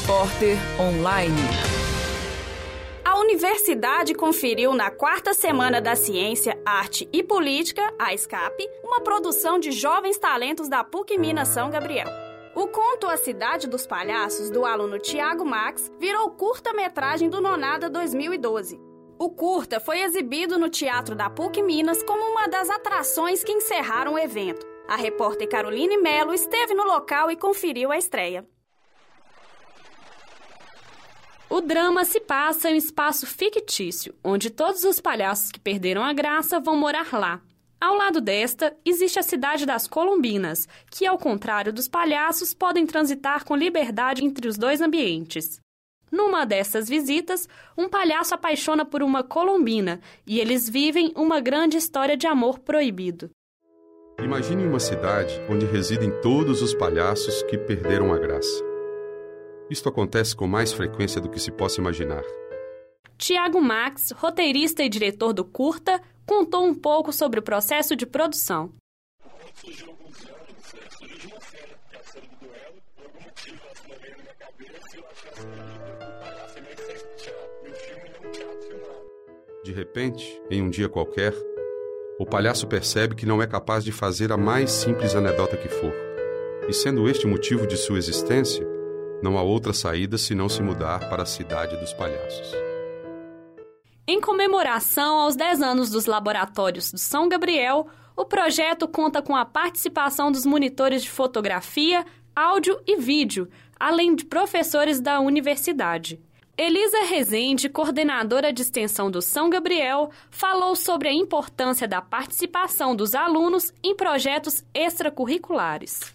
Repórter Online. A universidade conferiu na quarta semana da Ciência, Arte e Política, a SCAP, uma produção de jovens talentos da PUC Minas São Gabriel. O conto A Cidade dos Palhaços, do aluno Tiago Max, virou curta-metragem do Nonada 2012. O curta foi exibido no Teatro da PUC Minas como uma das atrações que encerraram o evento. A repórter Caroline Melo esteve no local e conferiu a estreia. O drama se passa em um espaço fictício, onde todos os palhaços que perderam a graça vão morar lá. Ao lado desta, existe a cidade das Colombinas, que, ao contrário dos palhaços, podem transitar com liberdade entre os dois ambientes. Numa dessas visitas, um palhaço apaixona por uma colombina e eles vivem uma grande história de amor proibido. Imagine uma cidade onde residem todos os palhaços que perderam a graça. Isto acontece com mais frequência do que se possa imaginar. Tiago Max, roteirista e diretor do Curta, contou um pouco sobre o processo de produção. De repente, em um dia qualquer, o palhaço percebe que não é capaz de fazer a mais simples anedota que for. E sendo este o motivo de sua existência, não há outra saída senão se mudar para a cidade dos palhaços. Em comemoração aos 10 anos dos laboratórios do São Gabriel, o projeto conta com a participação dos monitores de fotografia, áudio e vídeo, além de professores da universidade. Elisa Rezende, coordenadora de extensão do São Gabriel, falou sobre a importância da participação dos alunos em projetos extracurriculares.